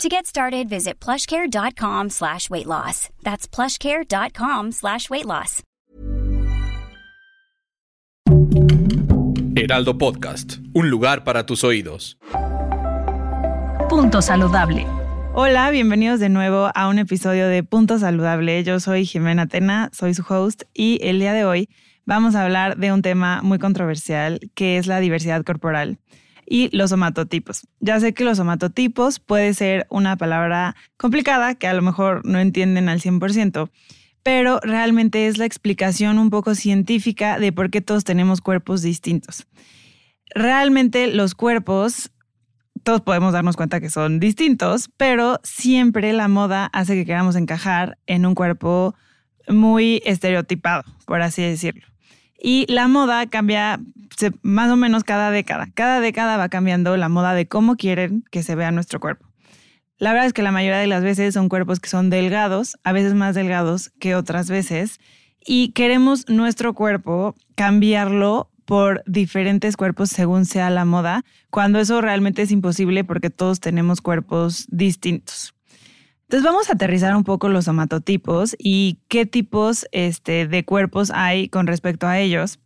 To get started, visit plushcare.com slash weight loss. That's plushcare.com slash weight loss. Heraldo Podcast, un lugar para tus oídos. Punto Saludable. Hola, bienvenidos de nuevo a un episodio de Punto Saludable. Yo soy Jimena Tena, soy su host y el día de hoy vamos a hablar de un tema muy controversial que es la diversidad corporal y los somatotipos. Ya sé que los somatotipos puede ser una palabra complicada que a lo mejor no entienden al 100%, pero realmente es la explicación un poco científica de por qué todos tenemos cuerpos distintos. Realmente los cuerpos, todos podemos darnos cuenta que son distintos, pero siempre la moda hace que queramos encajar en un cuerpo muy estereotipado, por así decirlo. Y la moda cambia más o menos cada década. Cada década va cambiando la moda de cómo quieren que se vea nuestro cuerpo. La verdad es que la mayoría de las veces son cuerpos que son delgados, a veces más delgados que otras veces, y queremos nuestro cuerpo cambiarlo por diferentes cuerpos según sea la moda, cuando eso realmente es imposible porque todos tenemos cuerpos distintos. Entonces vamos a aterrizar un poco los somatotipos y qué tipos este, de cuerpos hay con respecto a ellos.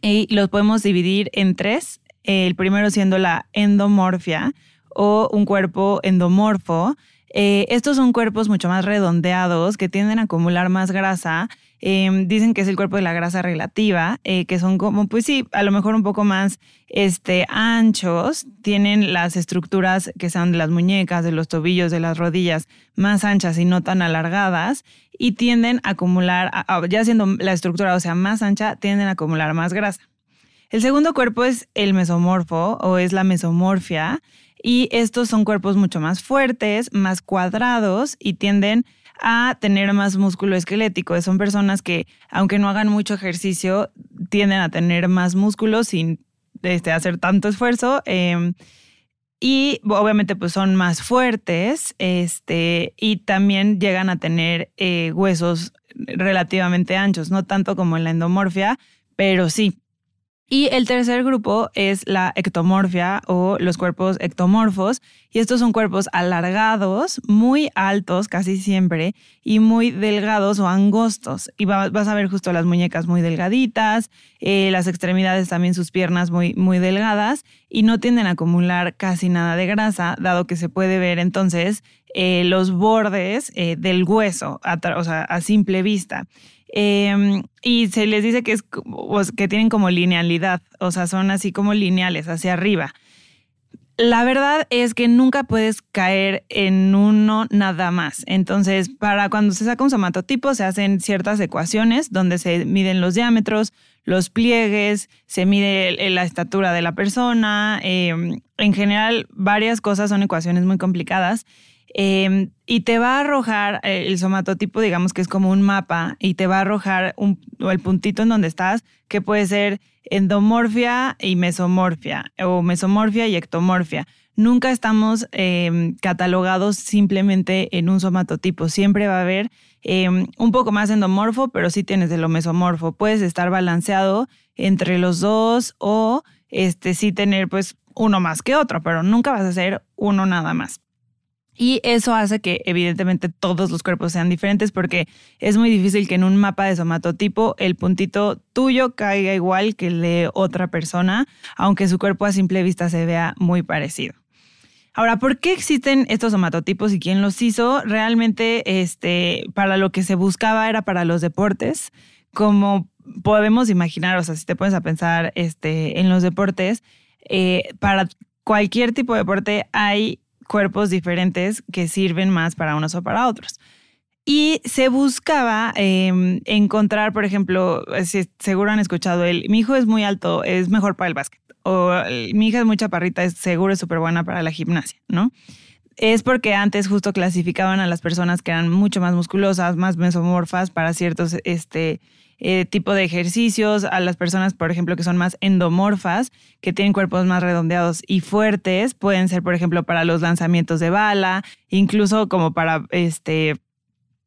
Y los podemos dividir en tres. El primero siendo la endomorfia o un cuerpo endomorfo. Eh, estos son cuerpos mucho más redondeados que tienden a acumular más grasa Em, dicen que es el cuerpo de la grasa relativa, eh, que son como, pues sí, a lo mejor un poco más este, anchos, tienen las estructuras que son de las muñecas, de los tobillos, de las rodillas, más anchas y no tan alargadas, y tienden a acumular, ya siendo la estructura, o sea, más ancha, tienden a acumular más grasa. El segundo cuerpo es el mesomorfo o es la mesomorfia, y estos son cuerpos mucho más fuertes, más cuadrados y tienden a tener más músculo esquelético. Son personas que, aunque no hagan mucho ejercicio, tienden a tener más músculo sin este, hacer tanto esfuerzo. Em, y obviamente pues son más fuertes este, y también llegan a tener eh, huesos relativamente anchos, no tanto como en la endomorfia, pero sí. Y el tercer grupo es la ectomorfia o los cuerpos ectomorfos. Y estos son cuerpos alargados, muy altos casi siempre, y muy delgados o angostos. Y vas a ver justo las muñecas muy delgaditas, eh, las extremidades también sus piernas muy, muy delgadas, y no tienden a acumular casi nada de grasa, dado que se puede ver entonces eh, los bordes eh, del hueso, o sea, a simple vista. Em, y se les dice que, es, que tienen como linealidad, o sea, son así como lineales hacia arriba. La verdad es que nunca puedes caer en uno nada más. Entonces, para cuando se saca un somatotipo, se hacen ciertas ecuaciones donde se miden los diámetros, los pliegues, se mide la estatura de la persona. Em, en general, varias cosas son ecuaciones muy complicadas Em, y te va a arrojar eh, el somatotipo, digamos que es como un mapa, y te va a arrojar un, el puntito en donde estás, que puede ser endomorfia y mesomorfia, o mesomorfia y ectomorfia. Nunca estamos em, catalogados simplemente en un somatotipo, siempre va a haber em, un poco más endomorfo, pero sí tienes de lo mesomorfo. Puedes estar balanceado entre los dos o este, sí tener pues uno más que otro, pero nunca vas a ser uno nada más. Y eso hace que evidentemente todos los cuerpos sean diferentes porque es muy difícil que en un mapa de somatotipo el puntito tuyo caiga igual que el de otra persona, aunque su cuerpo a simple vista se vea muy parecido. Ahora, ¿por qué existen estos somatotipos y quién los hizo? Realmente, este, para lo que se buscaba era para los deportes. Como podemos imaginar, o sea, si te pones a pensar este, en los deportes, eh, para cualquier tipo de deporte hay cuerpos diferentes que sirven más para unos o para otros. Y se buscaba em, encontrar, por ejemplo, si seguro han escuchado el, mi hijo es muy alto, es mejor para el básquet. O mi hija es muy chaparrita, es seguro es súper buena para la gimnasia, ¿no? Es porque antes justo clasificaban a las personas que eran mucho más musculosas, más mesomorfas para ciertos este, eh, tipo de ejercicios, a las personas, por ejemplo, que son más endomorfas, que tienen cuerpos más redondeados y fuertes, pueden ser, por ejemplo, para los lanzamientos de bala, incluso como para este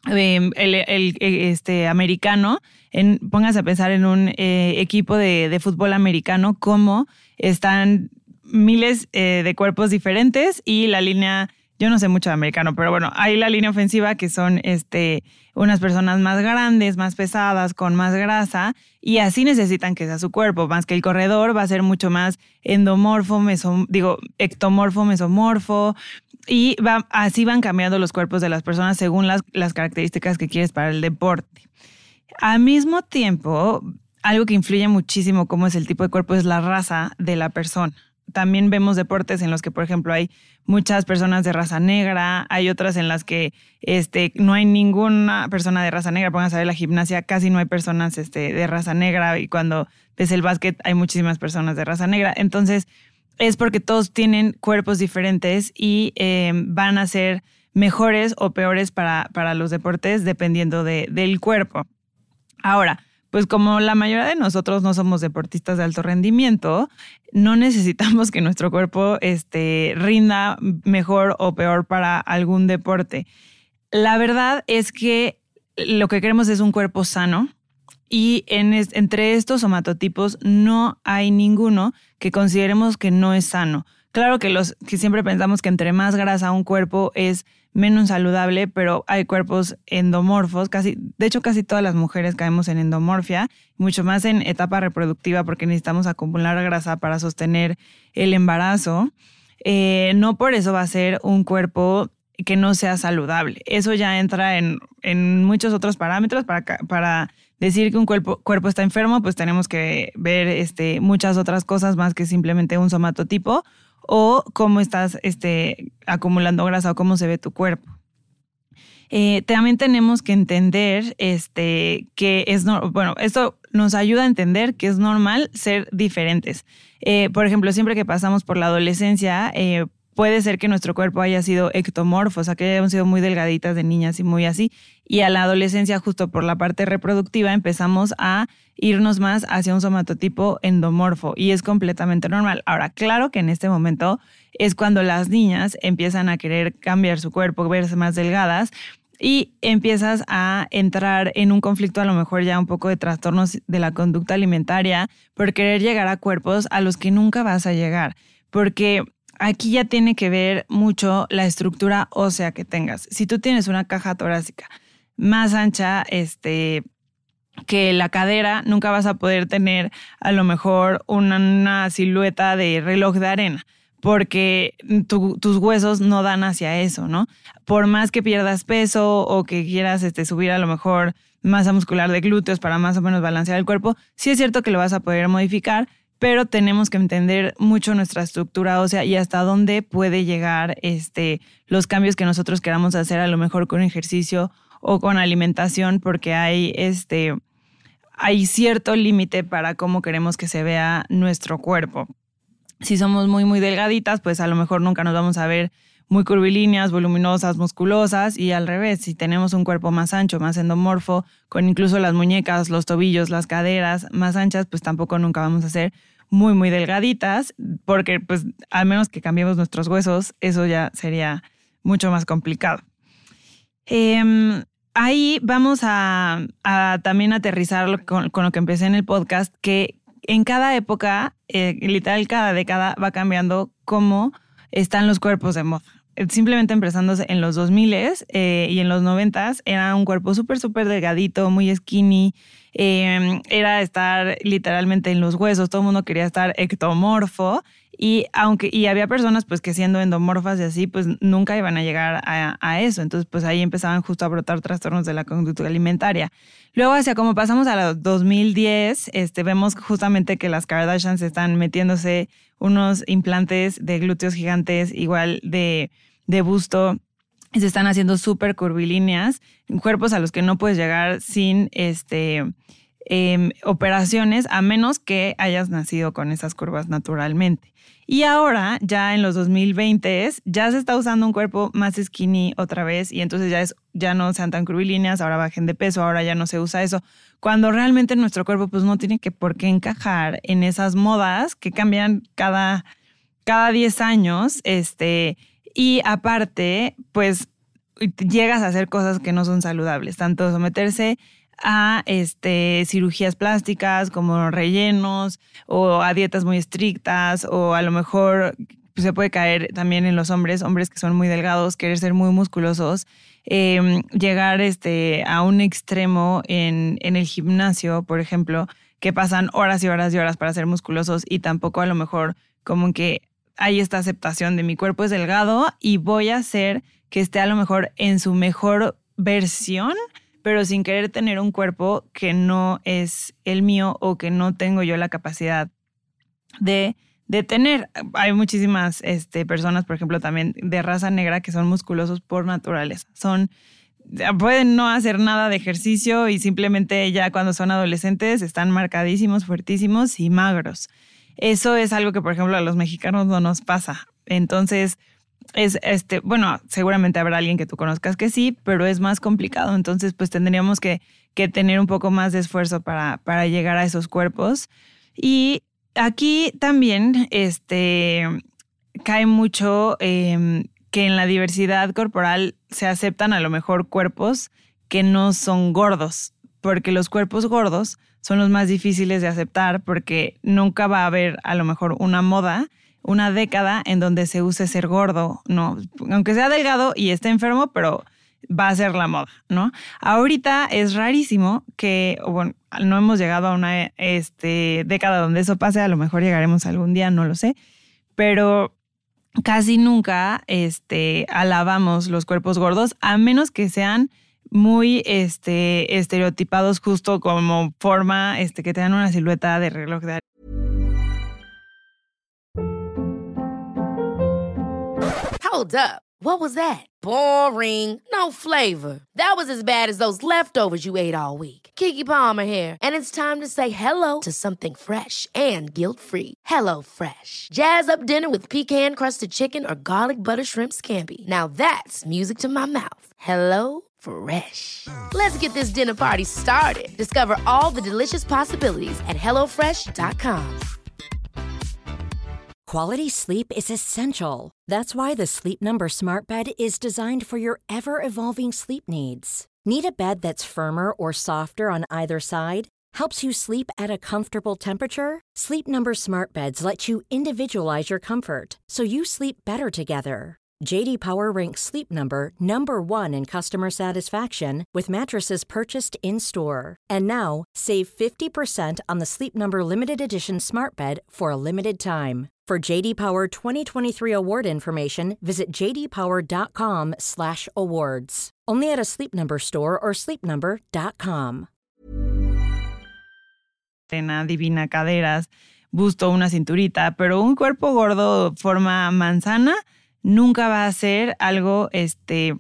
em, el, este, americano, en, póngase a pensar en un eh, equipo de, fútbol americano, cómo están miles eh, de cuerpos diferentes y la línea yo no sé mucho de americano, pero bueno, hay la línea ofensiva que son este, unas personas más grandes, más pesadas, con más grasa, y así necesitan que sea su cuerpo, más que el corredor va a ser mucho más endomorfo, meso, digo, ectomorfo, mesomorfo, y así van cambiando los cuerpos de las personas según las, las características que quieres para el deporte. Al mismo tiempo, algo que influye muchísimo cómo es el tipo de cuerpo es la raza de la persona también vemos deportes en los que, por ejemplo, hay muchas personas de raza negra, hay otras en las que este, no hay ninguna persona de raza negra. Pónganse a ver la gimnasia, casi no hay personas este, de raza negra y cuando ves el básquet hay muchísimas personas de raza negra. Entonces, es porque todos tienen cuerpos diferentes y em, van a ser mejores o peores para, para los deportes dependiendo de, del cuerpo. Ahora, pues como la mayoría de nosotros no somos deportistas de alto rendimiento, no necesitamos que nuestro cuerpo este, rinda mejor o peor para algún deporte. La verdad es que lo que queremos es un cuerpo sano y entre estos somatotipos no hay ninguno que consideremos que no es sano. Claro que los que siempre pensamos que entre más grasa un cuerpo es menos saludable, pero hay cuerpos endomorfos, casi, de hecho casi todas las mujeres caemos en endomorfia, mucho más en etapa reproductiva porque necesitamos acumular grasa para sostener el embarazo. Eh, no por eso va a ser un cuerpo que no sea saludable. Eso ya entra en, en muchos otros parámetros para, para decir que un cuerpo, cuerpo está enfermo, pues tenemos que ver este, muchas otras cosas más que simplemente un somatotipo o cómo estás este, acumulando grasa o cómo se ve tu cuerpo. Eh, también tenemos que entender este, que es, bueno, esto nos ayuda a entender que es normal ser diferentes. Eh, por ejemplo, siempre que pasamos por la adolescencia, eh, puede ser que nuestro cuerpo haya sido ectomorfo, o sea, que hayamos sido muy delgaditas de niñas y muy así. Y a la adolescencia, justo por la parte reproductiva, empezamos a irnos más hacia un somatotipo endomorfo y es completamente normal. Ahora, claro que en este momento es cuando las niñas empiezan a querer cambiar su cuerpo, verse más delgadas y empiezas a entrar en un conflicto a lo mejor ya un poco de trastornos de la conducta alimentaria por querer llegar a cuerpos a los que nunca vas a llegar. Porque aquí ya tiene que ver mucho la estructura ósea que tengas. Si tú tienes una caja torácica más ancha, este, que la cadera, nunca vas a poder tener a lo mejor una, silueta de reloj de arena porque tus huesos no dan hacia eso, ¿no? Por más que pierdas peso o que quieras este, subir a lo mejor masa muscular de glúteos para más o menos balancear el cuerpo, sí es cierto que lo vas a poder modificar, pero tenemos que entender mucho nuestra estructura ósea y hasta dónde puede llegar este, los cambios que nosotros queramos hacer, a lo mejor con ejercicio o con alimentación, porque hay, este, hay cierto límite para cómo queremos que se vea nuestro cuerpo. Si somos muy, muy delgaditas, pues a lo mejor nunca nos vamos a ver muy curvilíneas, voluminosas, musculosas y al revés, si tenemos un cuerpo más ancho, más endomorfo, con incluso las muñecas, los tobillos, las caderas más anchas, pues tampoco nunca vamos a ser muy, muy delgaditas, porque pues al menos que cambiemos nuestros huesos, eso ya sería mucho más complicado. Em, ahí vamos a, también aterrizar con, lo que empecé en el podcast, que en cada época, eh, literal cada década, va cambiando cómo están los cuerpos de moda simplemente empezándose en los 2000 eh, y en los 90 era un cuerpo súper, súper delgadito, muy skinny. Em, era estar literalmente en los huesos, todo el mundo quería estar ectomorfo y aunque y había personas pues que siendo endomorfas y así pues nunca iban a llegar a, eso, entonces pues ahí empezaban justo a brotar trastornos de la conducta alimentaria. Luego hacia como pasamos a los 2010, este, vemos justamente que las Kardashians están metiéndose unos implantes de glúteos gigantes igual de, de busto se están haciendo súper curvilíneas, cuerpos a los que no puedes llegar sin este em, operaciones a menos que hayas nacido con esas curvas naturalmente. Y ahora, ya en los 2020, ya se está usando un cuerpo más skinny otra vez y entonces ya, es, ya no sean tan curvilíneas, ahora bajen de peso, ahora ya no se usa eso. Cuando realmente nuestro cuerpo pues no tiene que por qué encajar en esas modas que cambian cada, cada 10 años. Este, y aparte, pues llegas a hacer cosas que no son saludables, tanto someterse a este, cirugías plásticas como rellenos o a dietas muy estrictas o a lo mejor se puede caer también en los hombres, hombres que son muy delgados, querer ser muy musculosos, em, llegar este, a un extremo en, en el gimnasio, por ejemplo, que pasan horas y horas y horas para ser musculosos y tampoco a lo mejor como que hay esta aceptación de mi cuerpo es delgado y voy a hacer que esté a lo mejor en su mejor versión pero sin querer tener un cuerpo que no es el mío o que no tengo yo la capacidad de, de tener. Hay muchísimas este, personas, por ejemplo, también de raza negra que son musculosos por naturaleza. Son pueden no hacer nada de ejercicio y simplemente ya cuando son adolescentes están marcadísimos, fuertísimos y magros. Eso es algo que, por ejemplo, a los mexicanos no nos pasa. Entonces, es este, bueno, seguramente habrá alguien que tú conozcas que sí, pero es más complicado. Entonces, pues tendríamos que, que tener un poco más de esfuerzo para, para llegar a esos cuerpos. Y aquí también este, cae mucho em, que en la diversidad corporal se aceptan a lo mejor cuerpos que no son gordos, porque los cuerpos gordos son los más difíciles de aceptar porque nunca va a haber a lo mejor una moda una década en donde se use ser gordo, ¿no? Aunque sea delgado y esté enfermo, pero va a ser la moda, ¿no? Ahorita es rarísimo que, bueno, no hemos llegado a una este, década donde eso pase, a lo mejor llegaremos algún día, no lo sé, pero casi nunca este, alabamos los cuerpos gordos, a menos que sean muy este, estereotipados justo como forma este, que tengan una silueta de reloj de Hold up. What was that? Boring. No flavor. That was as bad as those leftovers you ate all week. Kiki Palmer here, and it's time to say hello to something fresh and guilt-free. Hello Fresh. Jazz up dinner with pecan-crusted chicken or garlic butter shrimp scampi. Now that's music to my mouth. Hello Fresh. Let's get this dinner party started. Discover all the delicious possibilities at hellofresh.com. Quality sleep is essential. That's why the Sleep Number Smart Bed is designed for your ever evolving sleep needs. Need a bed that's firmer or softer on either side? Helps you sleep at a comfortable temperature? Sleep Number Smart Beds let you individualize your comfort so you sleep better together. JD Power ranks Sleep Number number 1 in customer satisfaction with mattresses purchased in-store. And now, save 50% on the Sleep Number limited edition Smart Bed for a limited time. For JD Power 2023 award information, visit jdpower.com/awards. Only at a Sleep Number store or sleepnumber.com. Divina caderas, busto, una cinturita, pero un cuerpo gordo forma manzana nunca va a ser algo este,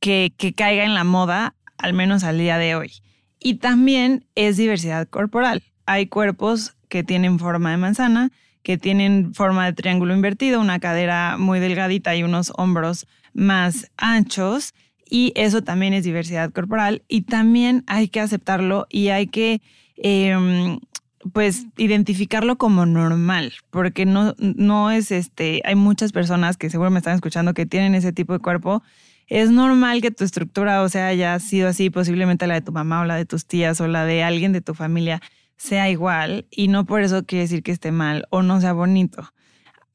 que, que caiga en la moda, al menos al día de hoy. Y también es diversidad corporal. Hay cuerpos que tienen forma de manzana que tienen forma de triángulo invertido, una cadera muy delgadita y unos hombros más anchos. Y eso también es diversidad corporal y también hay que aceptarlo y hay que, em, pues, identificarlo como normal, porque no, no es este, hay muchas personas que seguro me están escuchando que tienen ese tipo de cuerpo. Es normal que tu estructura, o sea, haya sido así, posiblemente la de tu mamá o la de tus tías o la de alguien de tu familia sea igual y no por eso quiere decir que esté mal o no sea bonito.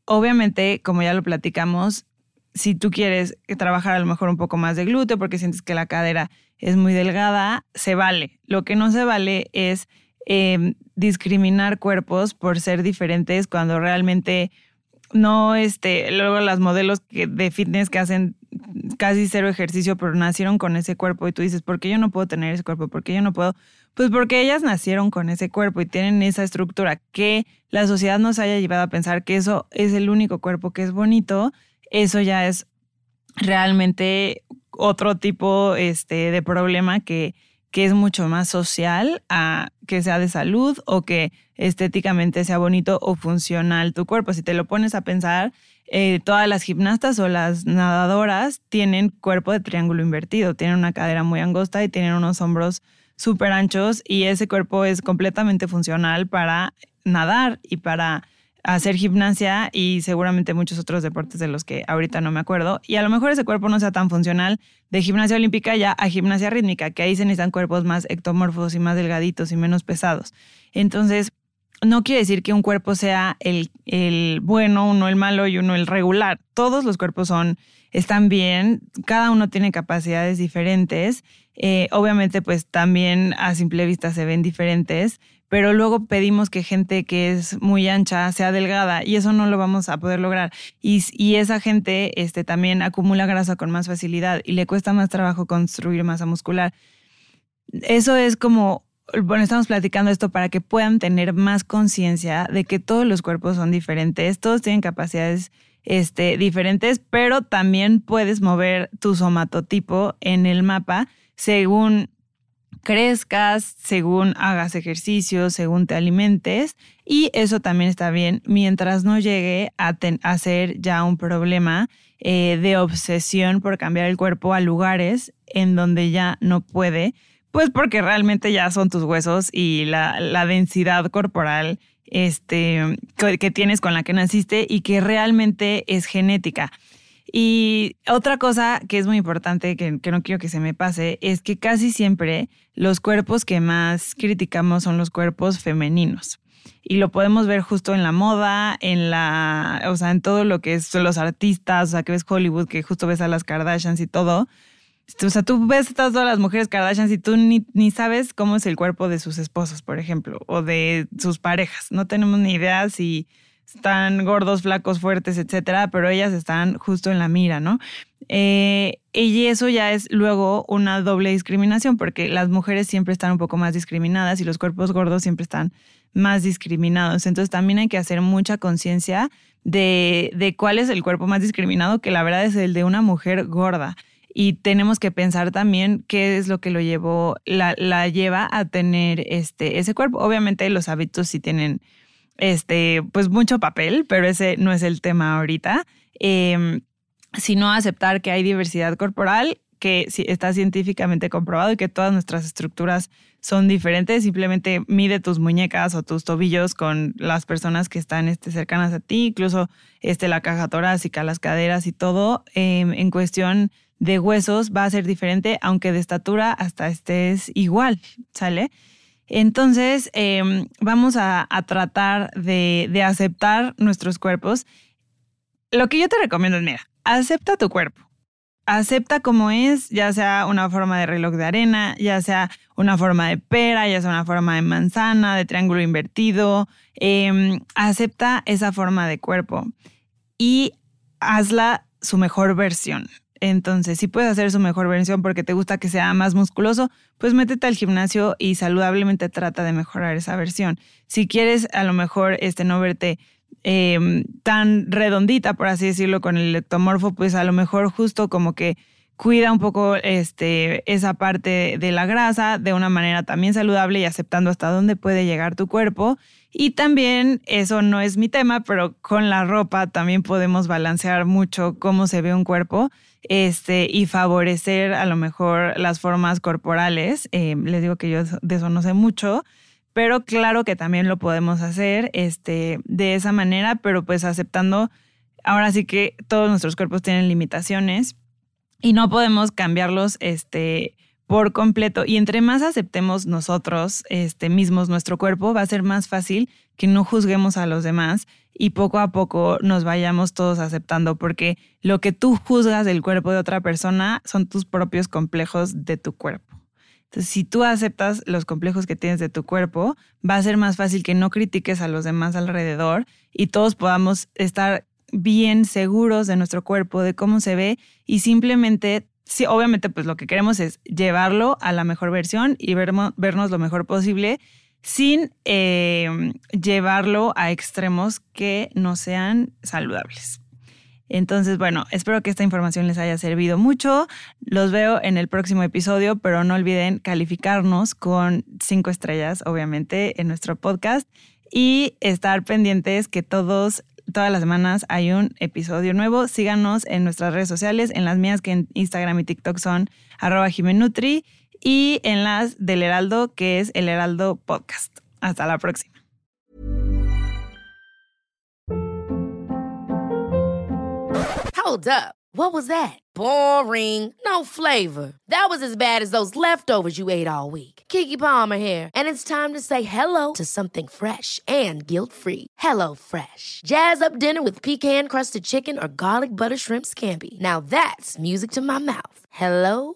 Obviamente, como ya lo platicamos, si tú quieres trabajar a lo mejor un poco más de glúteo porque sientes que la cadera es muy delgada, se vale. Lo que no se vale es em, discriminar cuerpos por ser diferentes cuando realmente no, este, luego las modelos de fitness que hacen casi cero ejercicio, pero nacieron con ese cuerpo y tú dices, ¿por qué yo no puedo tener ese cuerpo? ¿Por qué yo no puedo? Pues porque ellas nacieron con ese cuerpo y tienen esa estructura que la sociedad nos haya llevado a pensar que eso es el único cuerpo que es bonito, eso ya es realmente otro tipo este, de problema que, que es mucho más social a que sea de salud o que estéticamente sea bonito o funcional tu cuerpo. Si te lo pones a pensar, eh, todas las gimnastas o las nadadoras tienen cuerpo de triángulo invertido, tienen una cadera muy angosta y tienen unos hombros súper anchos y ese cuerpo es completamente funcional para nadar y para hacer gimnasia y seguramente muchos otros deportes de los que ahorita no me acuerdo. Y a lo mejor ese cuerpo no sea tan funcional de gimnasia olímpica ya a gimnasia rítmica, que ahí se necesitan cuerpos más ectomorfos y más delgaditos y menos pesados. Entonces, no quiere decir que un cuerpo sea el, el bueno, uno el malo y uno el regular. Todos los cuerpos son, están bien, cada uno tiene capacidades diferentes. Eh, obviamente, pues también a simple vista se ven diferentes, pero luego pedimos que gente que es muy ancha sea delgada y eso no lo vamos a poder lograr. Y, esa gente este, también acumula grasa con más facilidad y le cuesta más trabajo construir masa muscular. Eso es como, bueno, estamos platicando esto para que puedan tener más conciencia de que todos los cuerpos son diferentes, todos tienen capacidades este, diferentes, pero también puedes mover tu somatotipo en el mapa según crezcas, según hagas ejercicio, según te alimentes. Y eso también está bien mientras no llegue a, ser ya un problema eh, de obsesión por cambiar el cuerpo a lugares en donde ya no puede, pues porque realmente ya son tus huesos y la, densidad corporal este, que tienes con la que naciste y que realmente es genética. Y otra cosa que es muy importante, que, no quiero que se me pase, es que casi siempre los cuerpos que más criticamos son los cuerpos femeninos. Y lo podemos ver justo en la moda, en la, o sea, en todo lo que es los artistas, o sea, que ves Hollywood, que justo ves a las Kardashians y todo. O sea, tú ves a todas las mujeres Kardashians y tú ni, ni sabes cómo es el cuerpo de sus esposos, por ejemplo, o de sus parejas. No tenemos ni idea si están gordos, flacos, fuertes, etcétera, pero ellas están justo en la mira, ¿no? Eh, y eso ya es luego una doble discriminación, porque las mujeres siempre están un poco más discriminadas y los cuerpos gordos siempre están más discriminados. Entonces también hay que hacer mucha conciencia de, de cuál es el cuerpo más discriminado, que la verdad es el de una mujer gorda. Y tenemos que pensar también qué es lo que lo llevó, la, la lleva a tener este, ese cuerpo. Obviamente los hábitos sí tienen este, pues mucho papel, pero ese no es el tema ahorita, eh, sino aceptar que hay diversidad corporal, que está científicamente comprobado y que todas nuestras estructuras son diferentes. Simplemente mide tus muñecas o tus tobillos con las personas que están este, cercanas a ti, incluso este, la caja torácica, las caderas y todo. Em, en cuestión de huesos va a ser diferente, aunque de estatura hasta estés igual, ¿sale? Entonces, em, vamos a, tratar de, aceptar nuestros cuerpos. Lo que yo te recomiendo es, mira, acepta tu cuerpo. Acepta como es, ya sea una forma de reloj de arena, ya sea una forma de pera, ya sea una forma de manzana, de triángulo invertido. Em, acepta esa forma de cuerpo y hazla su mejor versión. Entonces, si puedes hacer su mejor versión porque te gusta que sea más musculoso, pues métete al gimnasio y saludablemente trata de mejorar esa versión. Si quieres a lo mejor este, no verte em, tan redondita, por así decirlo, con el ectomorfo, pues a lo mejor justo como que cuida un poco este, esa parte de la grasa de una manera también saludable y aceptando hasta dónde puede llegar tu cuerpo. Y también, eso no es mi tema, pero con la ropa también podemos balancear mucho cómo se ve un cuerpo este, y favorecer a lo mejor las formas corporales. Eh, les digo que yo de eso no sé mucho, pero claro que también lo podemos hacer este, de esa manera, pero pues aceptando, ahora sí que todos nuestros cuerpos tienen limitaciones y no podemos cambiarlos este, por completo. Y entre más aceptemos nosotros este, mismos nuestro cuerpo, va a ser más fácil que no juzguemos a los demás y poco a poco nos vayamos todos aceptando, porque lo que tú juzgas del cuerpo de otra persona son tus propios complejos de tu cuerpo. Entonces, si tú aceptas los complejos que tienes de tu cuerpo, va a ser más fácil que no critiques a los demás alrededor y todos podamos estar bien seguros de nuestro cuerpo, de cómo se ve y simplemente, sí, obviamente pues lo que queremos es llevarlo a la mejor versión y vernos lo mejor posible sin eh, llevarlo a extremos que no sean saludables. Entonces, bueno, espero que esta información les haya servido mucho. Los veo en el próximo episodio, pero no olviden calificarnos con cinco estrellas, obviamente, en nuestro podcast y estar pendientes que todos todas las semanas hay un episodio nuevo. Síganos en nuestras redes sociales, en las mías que en Instagram y TikTok son arroba Jimenutri y en las del Heraldo, que es el Heraldo Podcast. Hasta la próxima. Hold up. What was that? Boring. No flavor. That was as bad as those leftovers you ate all week. Kiki Palmer here, and it's time to say hello to something fresh and guilt-free. Hello Fresh. Jazz up dinner with pecan-crusted chicken or garlic butter shrimp scampi. Now that's music to my mouth. Hello